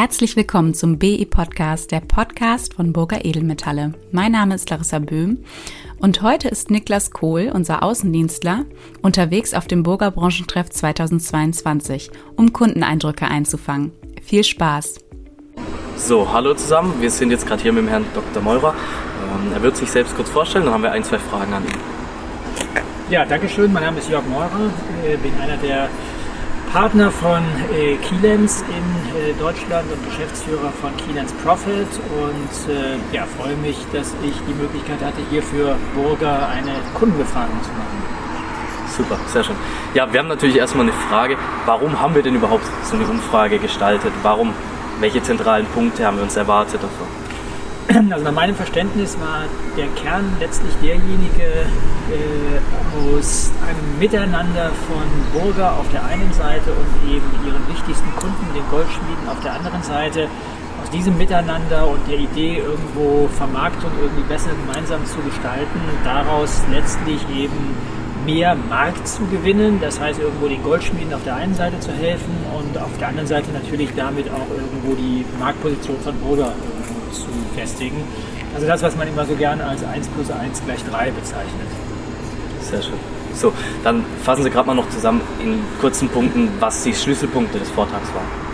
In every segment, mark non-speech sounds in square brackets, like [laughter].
Herzlich willkommen zum BI Podcast, der Podcast von Burger Edelmetalle. Mein Name ist Larissa Böhm und heute ist Niklas Kohl, unser Außendienstler, unterwegs auf dem Burger Branchentreff 2022, um Kundeneindrücke einzufangen. Viel Spaß! So, hallo zusammen. Wir sind jetzt gerade hier mit dem Herrn Dr. Meurer. Ähm, er wird sich selbst kurz vorstellen, dann haben wir ein, zwei Fragen an ihn. Ja, danke schön. Mein Name ist Jörg Meurer. Ich bin einer der Partner von äh, Keylenz in äh, Deutschland und Geschäftsführer von Keylenz Profit und äh, ja, freue mich, dass ich die Möglichkeit hatte, hier für Burger eine Kundenbefragung zu machen. Super, sehr schön. Ja, wir haben natürlich erstmal eine Frage, warum haben wir denn überhaupt so eine Umfrage gestaltet? Warum, welche zentralen Punkte haben wir uns erwartet davon? [clears throat] Also nach meinem Verständnis war der Kern letztlich derjenige äh, aus einem Miteinander von Burger auf der einen Seite und eben ihren wichtigsten Kunden, den Goldschmieden, auf der anderen Seite. Aus diesem Miteinander und der Idee, irgendwo Vermarktung irgendwie besser gemeinsam zu gestalten, daraus letztlich eben mehr Markt zu gewinnen, das heißt irgendwo den Goldschmieden auf der einen Seite zu helfen und auf der anderen Seite natürlich damit auch irgendwo die Marktposition von Burger zu festigen. Also das, was man immer so gerne als 1 plus 1 gleich 3 bezeichnet. Sehr schön. So, dann fassen Sie gerade mal noch zusammen in kurzen Punkten, was die Schlüsselpunkte des Vortrags waren.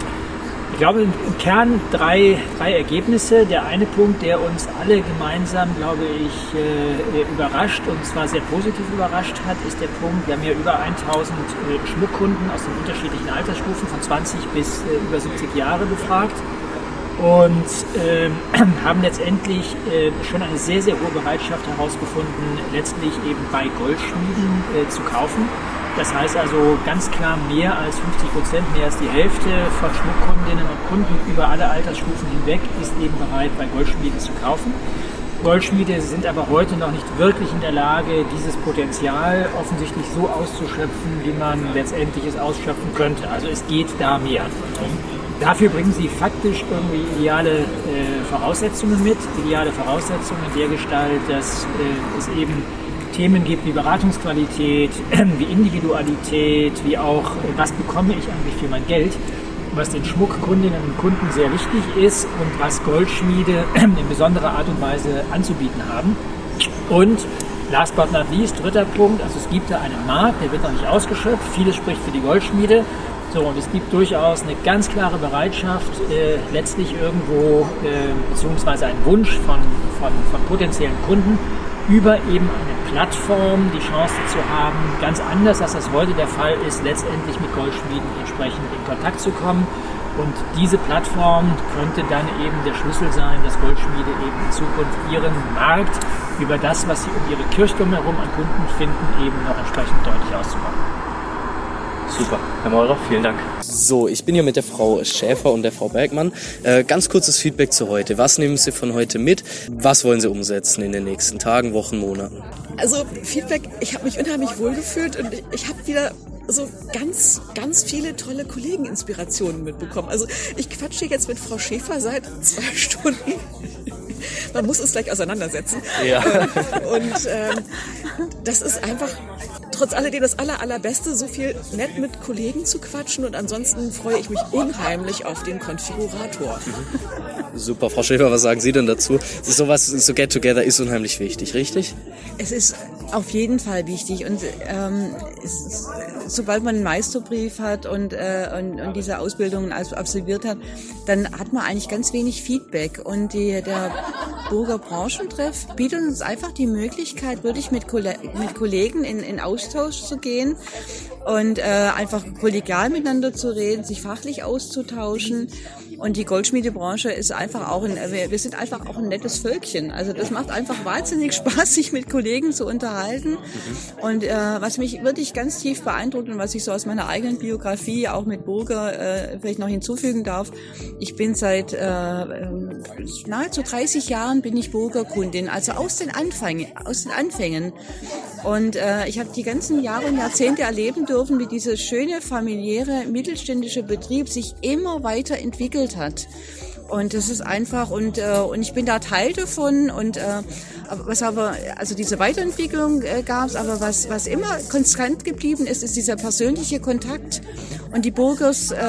Ich glaube im Kern drei, drei Ergebnisse. Der eine Punkt, der uns alle gemeinsam, glaube ich, äh, überrascht und zwar sehr positiv überrascht hat, ist der Punkt, wir haben ja über 1000 äh, Schmuckkunden aus den unterschiedlichen Altersstufen von 20 bis äh, über 70 Jahre befragt und äh, [clears throat] haben letztendlich äh, schon eine sehr, sehr hohe Bereitschaft herausgefunden, letztlich eben bei Goldschmieden äh, zu kaufen. Das heißt also ganz klar mehr als 50 Prozent, mehr als die Hälfte von Schmuckkundinnen und Kunden über alle Altersstufen hinweg ist eben bereit, bei Goldschmieden zu kaufen. Goldschmiede sind aber heute noch nicht wirklich in der Lage, dieses Potenzial offensichtlich so auszuschöpfen, wie man letztendlich es ausschöpfen könnte. Also es geht da mehr. Dafür bringen sie faktisch irgendwie ideale äh, Voraussetzungen mit, ideale Voraussetzungen der Gestalt, dass äh, es eben Themen gibt wie Beratungsqualität, [clears throat] wie Individualität, wie auch, äh, was bekomme ich eigentlich für mein Geld, was den Schmuckkundinnen und Kunden sehr wichtig ist und was Goldschmiede [clears throat] in besonderer Art und Weise anzubieten haben. Und last but not least, dritter Punkt, also es gibt da einen Markt, der wird noch nicht ausgeschöpft, vieles spricht für die Goldschmiede. So, und es gibt durchaus eine ganz klare Bereitschaft, äh, letztlich irgendwo, äh, beziehungsweise einen Wunsch von, von, von potenziellen Kunden, über eben eine Plattform die Chance zu haben, ganz anders als das heute der Fall ist, letztendlich mit Goldschmieden entsprechend in Kontakt zu kommen. Und diese Plattform könnte dann eben der Schlüssel sein, dass Goldschmiede eben in Zukunft ihren Markt über das, was sie um ihre Kirchturm herum an Kunden finden, eben noch entsprechend deutlich auszubauen. Super, Herr Meurer, vielen Dank. So, ich bin hier mit der Frau Schäfer und der Frau Bergmann. Äh, ganz kurzes Feedback zu heute. Was nehmen Sie von heute mit? Was wollen Sie umsetzen in den nächsten Tagen, Wochen, Monaten? Also Feedback, ich habe mich unheimlich wohl gefühlt und ich, ich habe wieder so ganz, ganz viele tolle Kollegeninspirationen mitbekommen. Also ich quatsche jetzt mit Frau Schäfer seit zwei [laughs] Stunden. Man muss uns gleich auseinandersetzen. Ja. Und ähm, das ist einfach trotz alledem das aller, allerbeste, so viel nett mit Kollegen zu quatschen und ansonsten freue ich mich unheimlich auf den Konfigurator. [laughs] Super, Frau Schäfer, was sagen Sie denn dazu? Ist sowas, so Get Together ist unheimlich wichtig, richtig? Es ist auf jeden Fall wichtig und ähm, es, sobald man einen Meisterbrief hat und, äh, und, und diese Ausbildungen absolviert hat, dann hat man eigentlich ganz wenig Feedback und die, der Burger Branchentreff bietet uns einfach die Möglichkeit, wirklich mit, mit Kollegen in, in Austausch zu gehen und äh, einfach kollegial miteinander zu reden, sich fachlich auszutauschen. Und die Goldschmiedebranche ist einfach auch ein, wir sind einfach auch ein nettes Völkchen. Also das macht einfach wahnsinnig [laughs] Spaß, sich mit Kollegen zu unterhalten. Und äh, was mich wirklich ganz tief beeindruckt und was ich so aus meiner eigenen Biografie auch mit Burger äh, vielleicht noch hinzufügen darf, ich bin seit äh, nahezu 30 Jahren bin ich Burgerkundin, also aus den Anfängen, aus den Anfängen. Und äh, ich habe die ganzen Jahre und Jahrzehnte erleben dürfen, wie dieser schöne familiäre mittelständische Betrieb sich immer weiter hat. Und das ist einfach und äh, und ich bin da Teil davon und äh, was aber also diese Weiterentwicklung äh, gab es, aber was was immer konstant geblieben ist, ist dieser persönliche Kontakt Und die Burgers äh, äh,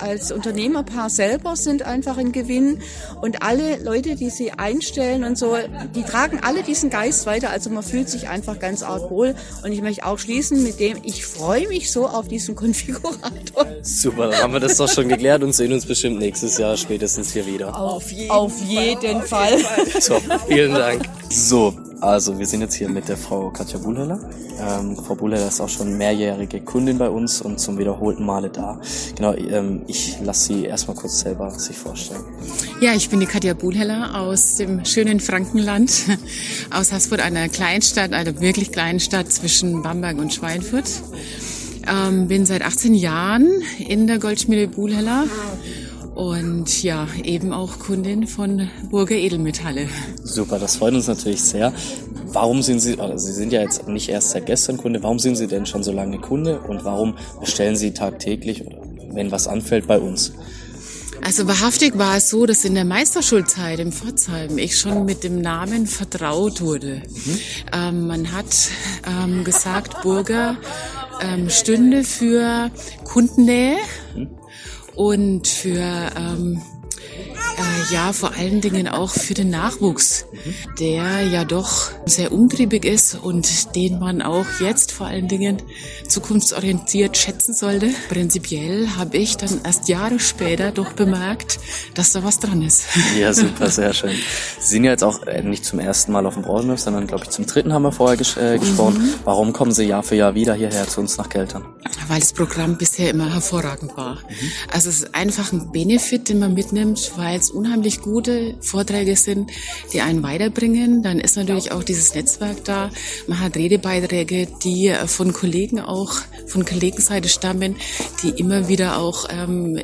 als Unternehmerpaar selber sind einfach ein Gewinn. Und alle Leute, die sie einstellen und so, die tragen alle diesen Geist weiter. Also man fühlt sich einfach ganz arg wohl. Und ich möchte auch schließen mit dem, ich freue mich so auf diesen Konfigurator. Super, dann haben wir das doch schon geklärt und sehen uns bestimmt nächstes Jahr spätestens hier wieder. Auf jeden, auf jeden Fall. Fall. So, vielen Dank. So, also wir sind jetzt hier mit der Frau Katja Buhlheller. Ähm, Frau Buhlheller ist auch schon mehrjährige Kundin bei uns und zum wiederholten Male da. Genau, ähm, ich lasse sie erstmal kurz selber sich vorstellen. Ja, ich bin die Katja Buhlheller aus dem schönen Frankenland, aus Haßfurt, einer Kleinstadt, einer wirklich kleinen Stadt zwischen Bamberg und Schweinfurt. Ähm, bin seit 18 Jahren in der Goldschmiede Buhlheller und ja, eben auch Kundin von Burger Edelmetalle. Super, das freut uns natürlich sehr. Warum sind Sie, also Sie sind ja jetzt nicht erst seit gestern Kunde, warum sind Sie denn schon so lange Kunde und warum bestellen Sie tagtäglich oder wenn was anfällt bei uns? Also wahrhaftig war es so, dass in der Meisterschulzeit in Pforzheim ich schon mit dem Namen vertraut wurde. Mhm. Ähm, man hat ähm, gesagt, Burger ähm, stünde für Kundennähe. Mhm und für ähm, äh, ja, vor allen Dingen auch für den Nachwuchs, der ja doch sehr umtriebig ist und den man auch jetzt vor allen Dingen zukunftsorientiert schätzen sollte. Prinzipiell habe ich dann erst Jahre später doch bemerkt, dass da was dran ist. Ja, [laughs] super, sehr schön. Sie sind ja jetzt auch äh, nicht zum ersten Mal auf dem Branchenhof, sondern glaube ich zum dritten haben wir vorher ges äh, gesprochen. Mhm. Warum kommen Sie Jahr für Jahr wieder hierher zu uns nach Geltern? Weil das Programm bisher immer hervorragend war. Mhm. Also es ist einfach ein Benefit, den man mitnimmt, weil es unheimlich gute Vorträge sind, die einen weiterbringen. Dann ist natürlich auch dieses Netzwerk da. Man hat Redebeiträge, die von Kollegen auch, von Kollegenseite stammen, die immer wieder auch ähm,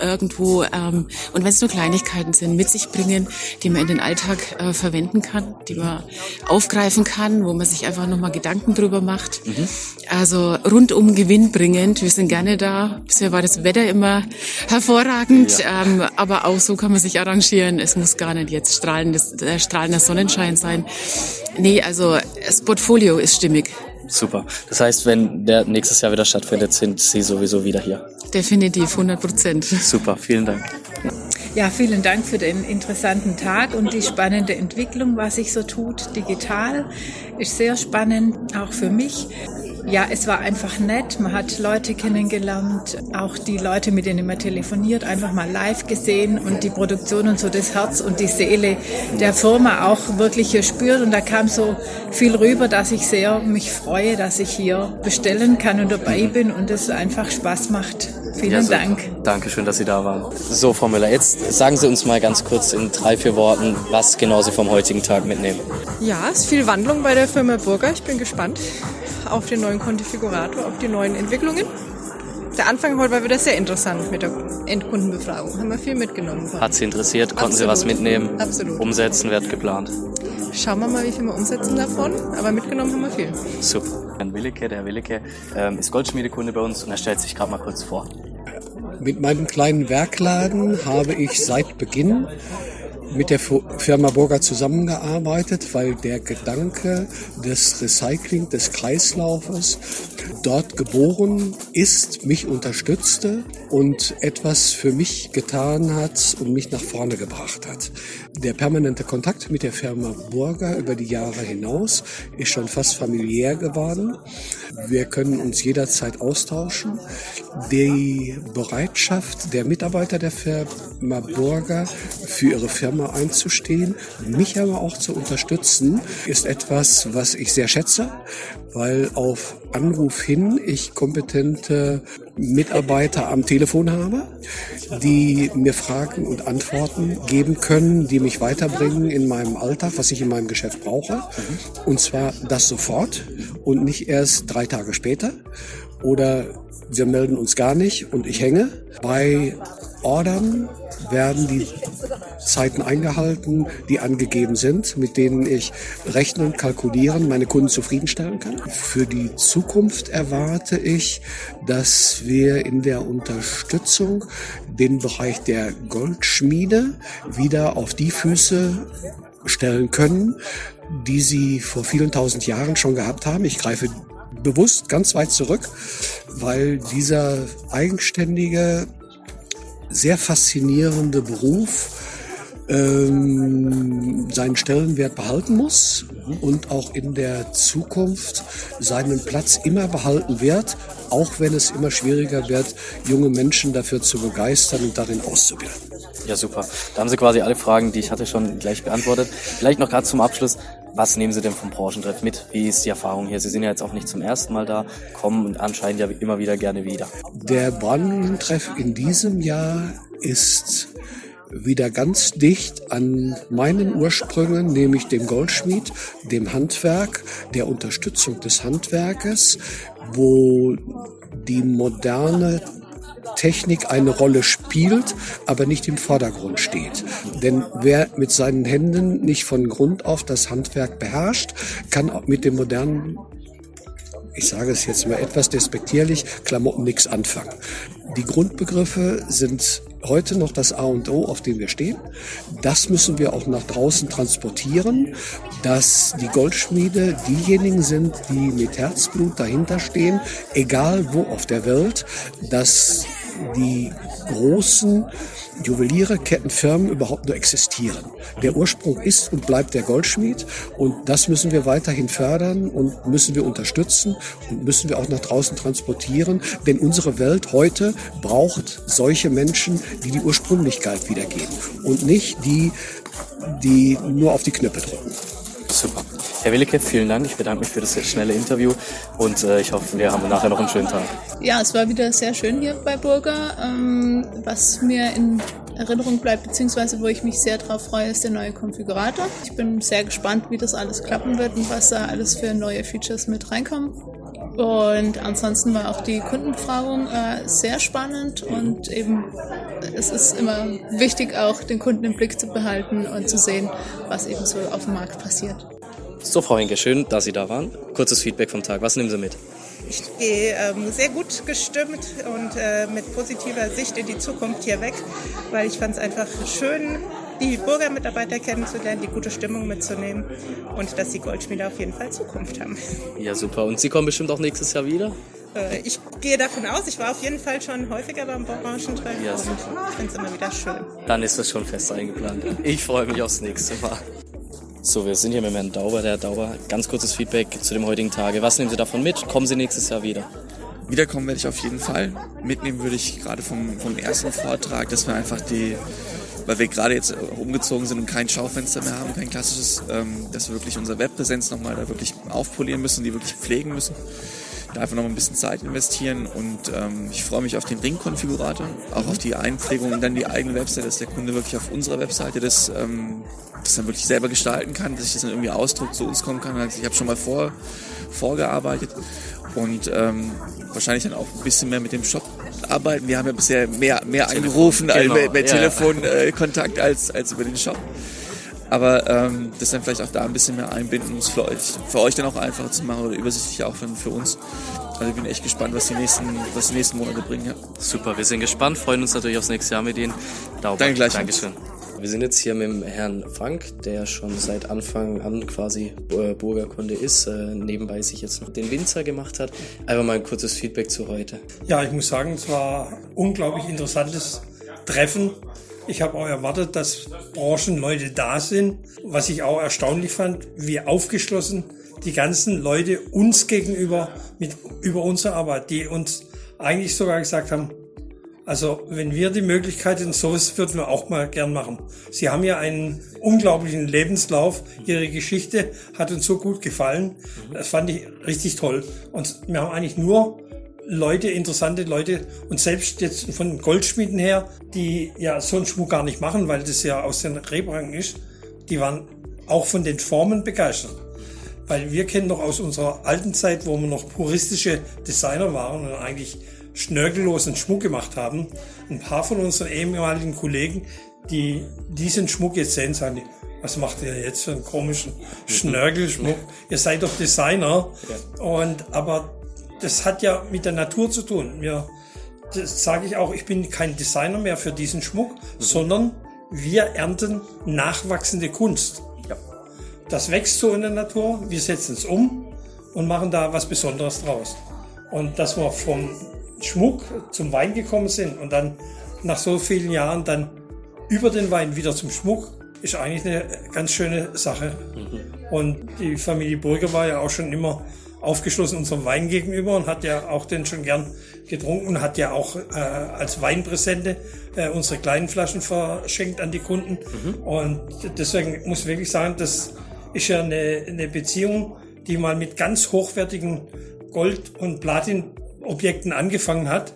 irgendwo, ähm, und wenn es nur Kleinigkeiten sind, mit sich bringen, die man in den Alltag äh, verwenden kann, die man aufgreifen kann, wo man sich einfach nochmal Gedanken drüber macht. Mhm. Also rundum gewinnbringend. Wir sind gerne da. Bisher war das Wetter immer hervorragend, ja. ähm, aber auch so kann man sich arrangieren. Es muss gar nicht jetzt strahlendes, äh, strahlender Sonnenschein sein. Nee, also das Portfolio ist stimmig. Super. Das heißt, wenn der nächstes Jahr wieder stattfindet, sind Sie sowieso wieder hier. Definitiv, 100 Prozent. Super, vielen Dank. Ja, vielen Dank für den interessanten Tag und die spannende Entwicklung, was sich so tut. Digital ist sehr spannend, auch für mich. Ja, es war einfach nett. Man hat Leute kennengelernt, auch die Leute, mit denen man telefoniert, einfach mal live gesehen und die Produktion und so das Herz und die Seele der Firma auch wirklich hier spürt. Und da kam so viel rüber, dass ich sehr mich freue, dass ich hier bestellen kann und dabei bin und es einfach Spaß macht. Vielen ja, Dank. Dankeschön, dass Sie da waren. So, Frau Müller, jetzt sagen Sie uns mal ganz kurz in drei, vier Worten, was genau Sie vom heutigen Tag mitnehmen. Ja, es ist viel Wandlung bei der Firma Burger. Ich bin gespannt auf den neuen Konfigurator, auf die neuen Entwicklungen. Der Anfang heute war wieder sehr interessant mit der Endkundenbefragung. Haben wir viel mitgenommen. Hat Sie interessiert? Konnten Absolut. Sie was mitnehmen? Absolut. Umsetzen wird geplant. Schauen wir mal, wie viel wir umsetzen davon. Aber mitgenommen haben wir viel. Super. Herrn Willeke, der Herr Willeke ähm, ist Goldschmiedekunde bei uns und er stellt sich gerade mal kurz vor. Mit meinem kleinen Werkladen habe ich seit Beginn mit der Firma Burger zusammengearbeitet, weil der Gedanke des Recycling, des Kreislaufes dort geboren ist, mich unterstützte und etwas für mich getan hat und mich nach vorne gebracht hat. Der permanente Kontakt mit der Firma Burger über die Jahre hinaus ist schon fast familiär geworden. Wir können uns jederzeit austauschen. Die Bereitschaft der Mitarbeiter der Firma Burger für ihre Firma einzustehen, mich aber auch zu unterstützen, ist etwas, was ich sehr schätze, weil auf Anruf hin ich kompetente Mitarbeiter am Telefon habe, die mir Fragen und Antworten geben können, die mich weiterbringen in meinem Alltag, was ich in meinem Geschäft brauche. Und zwar das sofort und nicht erst drei Tage später. Oder wir melden uns gar nicht und ich hänge. Bei Ordern werden die Zeiten eingehalten, die angegeben sind, mit denen ich rechnen, kalkulieren, meine Kunden zufriedenstellen kann. Für die Zukunft erwarte ich, dass wir in der Unterstützung den Bereich der Goldschmiede wieder auf die Füße stellen können, die sie vor vielen tausend Jahren schon gehabt haben. Ich greife bewusst ganz weit zurück, weil dieser eigenständige, sehr faszinierende Beruf ähm, seinen Stellenwert behalten muss und auch in der Zukunft seinen Platz immer behalten wird, auch wenn es immer schwieriger wird, junge Menschen dafür zu begeistern und darin auszubilden. Ja, super. Da haben Sie quasi alle Fragen, die ich hatte, schon gleich beantwortet. Vielleicht noch gerade zum Abschluss. Was nehmen Sie denn vom Branchentreff mit? Wie ist die Erfahrung hier? Sie sind ja jetzt auch nicht zum ersten Mal da, kommen anscheinend ja immer wieder gerne wieder. Der Branchentreff in diesem Jahr ist wieder ganz dicht an meinen Ursprüngen, nämlich dem Goldschmied, dem Handwerk, der Unterstützung des Handwerkes, wo die moderne Technik eine Rolle spielt, aber nicht im Vordergrund steht. Denn wer mit seinen Händen nicht von Grund auf das Handwerk beherrscht, kann auch mit dem modernen ich sage es jetzt mal etwas despektierlich, Klamotten nichts anfangen. Die Grundbegriffe sind heute noch das A und O, auf dem wir stehen. Das müssen wir auch nach draußen transportieren, dass die Goldschmiede diejenigen sind, die mit Herzblut dahinter stehen, egal wo auf der Welt, dass die großen Juweliere, Kettenfirmen überhaupt nur existieren. Der Ursprung ist und bleibt der Goldschmied und das müssen wir weiterhin fördern und müssen wir unterstützen und müssen wir auch nach draußen transportieren, denn unsere Welt heute braucht solche Menschen, die die Ursprünglichkeit wiedergeben und nicht die, die nur auf die Knöpfe drücken. Herr Willicke, vielen Dank. Ich bedanke mich für das schnelle Interview und äh, ich hoffe, wir haben nachher noch einen schönen Tag. Ja, es war wieder sehr schön hier bei Burger. Ähm, was mir in Erinnerung bleibt, beziehungsweise wo ich mich sehr darauf freue, ist der neue Konfigurator. Ich bin sehr gespannt, wie das alles klappen wird und was da alles für neue Features mit reinkommen. Und ansonsten war auch die Kundenbefragung äh, sehr spannend und eben es ist immer wichtig, auch den Kunden im Blick zu behalten und zu sehen, was eben so auf dem Markt passiert. So, Frau Henke, schön, dass Sie da waren. Kurzes Feedback vom Tag. Was nehmen Sie mit? Ich gehe ähm, sehr gut gestimmt und äh, mit positiver Sicht in die Zukunft hier weg, weil ich fand es einfach schön, die Bürgermitarbeiter kennenzulernen, die gute Stimmung mitzunehmen und dass die Goldschmiede auf jeden Fall Zukunft haben. Ja, super. Und Sie kommen bestimmt auch nächstes Jahr wieder? Äh, ich gehe davon aus, ich war auf jeden Fall schon häufiger beim Branchentreff ja, und ich finde es immer wieder schön. Dann ist das schon fest eingeplant. Ich freue mich aufs nächste Mal. So, wir sind hier mit Herrn Dauber. Der Herr Dauber, ganz kurzes Feedback zu dem heutigen Tage. Was nehmen Sie davon mit? Kommen Sie nächstes Jahr wieder? Wiederkommen werde ich auf jeden Fall. Mitnehmen würde ich gerade vom, vom ersten Vortrag, dass wir einfach die, weil wir gerade jetzt umgezogen sind und kein Schaufenster mehr haben, kein klassisches, ähm, dass wir wirklich unsere Webpräsenz nochmal da wirklich aufpolieren müssen, die wirklich pflegen müssen da einfach noch ein bisschen Zeit investieren und ähm, ich freue mich auf den Ring-Konfigurator, auch auf die Einpflegung und dann die eigene Webseite, dass der Kunde wirklich auf unserer Webseite das, ähm, das dann wirklich selber gestalten kann, dass ich das dann irgendwie ausdruckt zu uns kommen kann. Also ich habe schon mal vor, vorgearbeitet und ähm, wahrscheinlich dann auch ein bisschen mehr mit dem Shop arbeiten. Wir haben ja bisher mehr, mehr angerufen, genau. mehr, mehr ja, Telefonkontakt äh, als, als über den Shop. Aber ähm, das dann vielleicht auch da ein bisschen mehr einbinden, um es für euch, für euch dann auch einfacher zu machen oder übersichtlicher auch für, für uns. Also ich bin echt gespannt, was die nächsten, was die nächsten Monate bringen. Ja. Super, wir sind gespannt, freuen uns natürlich aufs nächste Jahr mit Ihnen. Daumen. Danke gleich. Dankeschön. Wir sind jetzt hier mit dem Herrn Frank, der schon seit Anfang an quasi äh, Burgerkunde ist, äh, nebenbei sich jetzt noch den Winzer gemacht hat. Einfach mal ein kurzes Feedback zu heute. Ja, ich muss sagen, es war unglaublich interessantes Treffen ich habe auch erwartet, dass Branchenleute da sind. Was ich auch erstaunlich fand, wie aufgeschlossen die ganzen Leute uns gegenüber mit über unsere Arbeit, die uns eigentlich sogar gesagt haben, also wenn wir die Möglichkeit hätten, sowas würden wir auch mal gern machen. Sie haben ja einen unglaublichen Lebenslauf. Ihre Geschichte hat uns so gut gefallen. Das fand ich richtig toll. Und wir haben eigentlich nur Leute, interessante Leute und selbst jetzt von Goldschmieden her, die ja so einen Schmuck gar nicht machen, weil das ja aus den Rehbrachen ist, die waren auch von den Formen begeistert. Weil wir kennen noch aus unserer alten Zeit, wo wir noch puristische Designer waren und eigentlich schnörkellosen Schmuck gemacht haben. Ein paar von unseren ehemaligen Kollegen, die diesen Schmuck jetzt sehen, sagen die, was macht ihr jetzt für einen komischen Schnörkelschmuck? Ihr seid doch Designer. Und, aber das hat ja mit der Natur zu tun. Mir, das sage ich auch, ich bin kein Designer mehr für diesen Schmuck, mhm. sondern wir ernten nachwachsende Kunst. Ja. Das wächst so in der Natur, wir setzen es um und machen da was Besonderes draus. Und dass wir vom Schmuck zum Wein gekommen sind und dann nach so vielen Jahren dann über den Wein wieder zum Schmuck, ist eigentlich eine ganz schöne Sache. Mhm. Und die Familie Burger war ja auch schon immer aufgeschlossen unserem Wein gegenüber und hat ja auch den schon gern getrunken und hat ja auch äh, als Weinpräsente äh, unsere kleinen Flaschen verschenkt an die Kunden. Mhm. Und deswegen muss ich wirklich sagen, das ist ja eine, eine Beziehung, die mal mit ganz hochwertigen Gold- und Platin-Objekten angefangen hat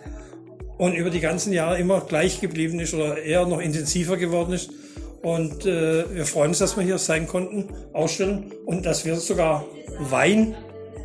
und über die ganzen Jahre immer gleich geblieben ist oder eher noch intensiver geworden ist. Und äh, wir freuen uns, dass wir hier sein konnten, ausstellen und dass wir sogar Wein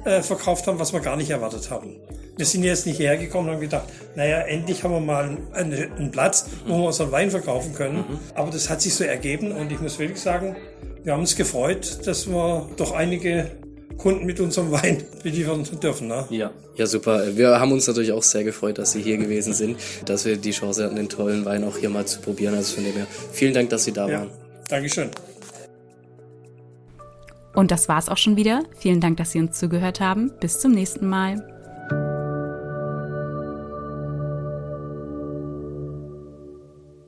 äh, verkauft haben, was wir gar nicht erwartet haben. Wir sind jetzt nicht hergekommen und haben gedacht, naja, endlich haben wir mal einen, einen Platz, wo wir unseren Wein verkaufen können. Mhm. Aber das hat sich so ergeben und ich muss wirklich sagen, wir haben uns gefreut, dass wir doch einige Kunden mit unserem Wein [laughs] beliefern dürfen. Ne? Ja. ja, super. Wir haben uns natürlich auch sehr gefreut, dass Sie hier gewesen sind, dass wir die Chance hatten, den tollen Wein auch hier mal zu probieren. Also von dem her vielen Dank, dass Sie da ja. waren. Dankeschön. Und das war's auch schon wieder. Vielen Dank, dass Sie uns zugehört haben. Bis zum nächsten Mal.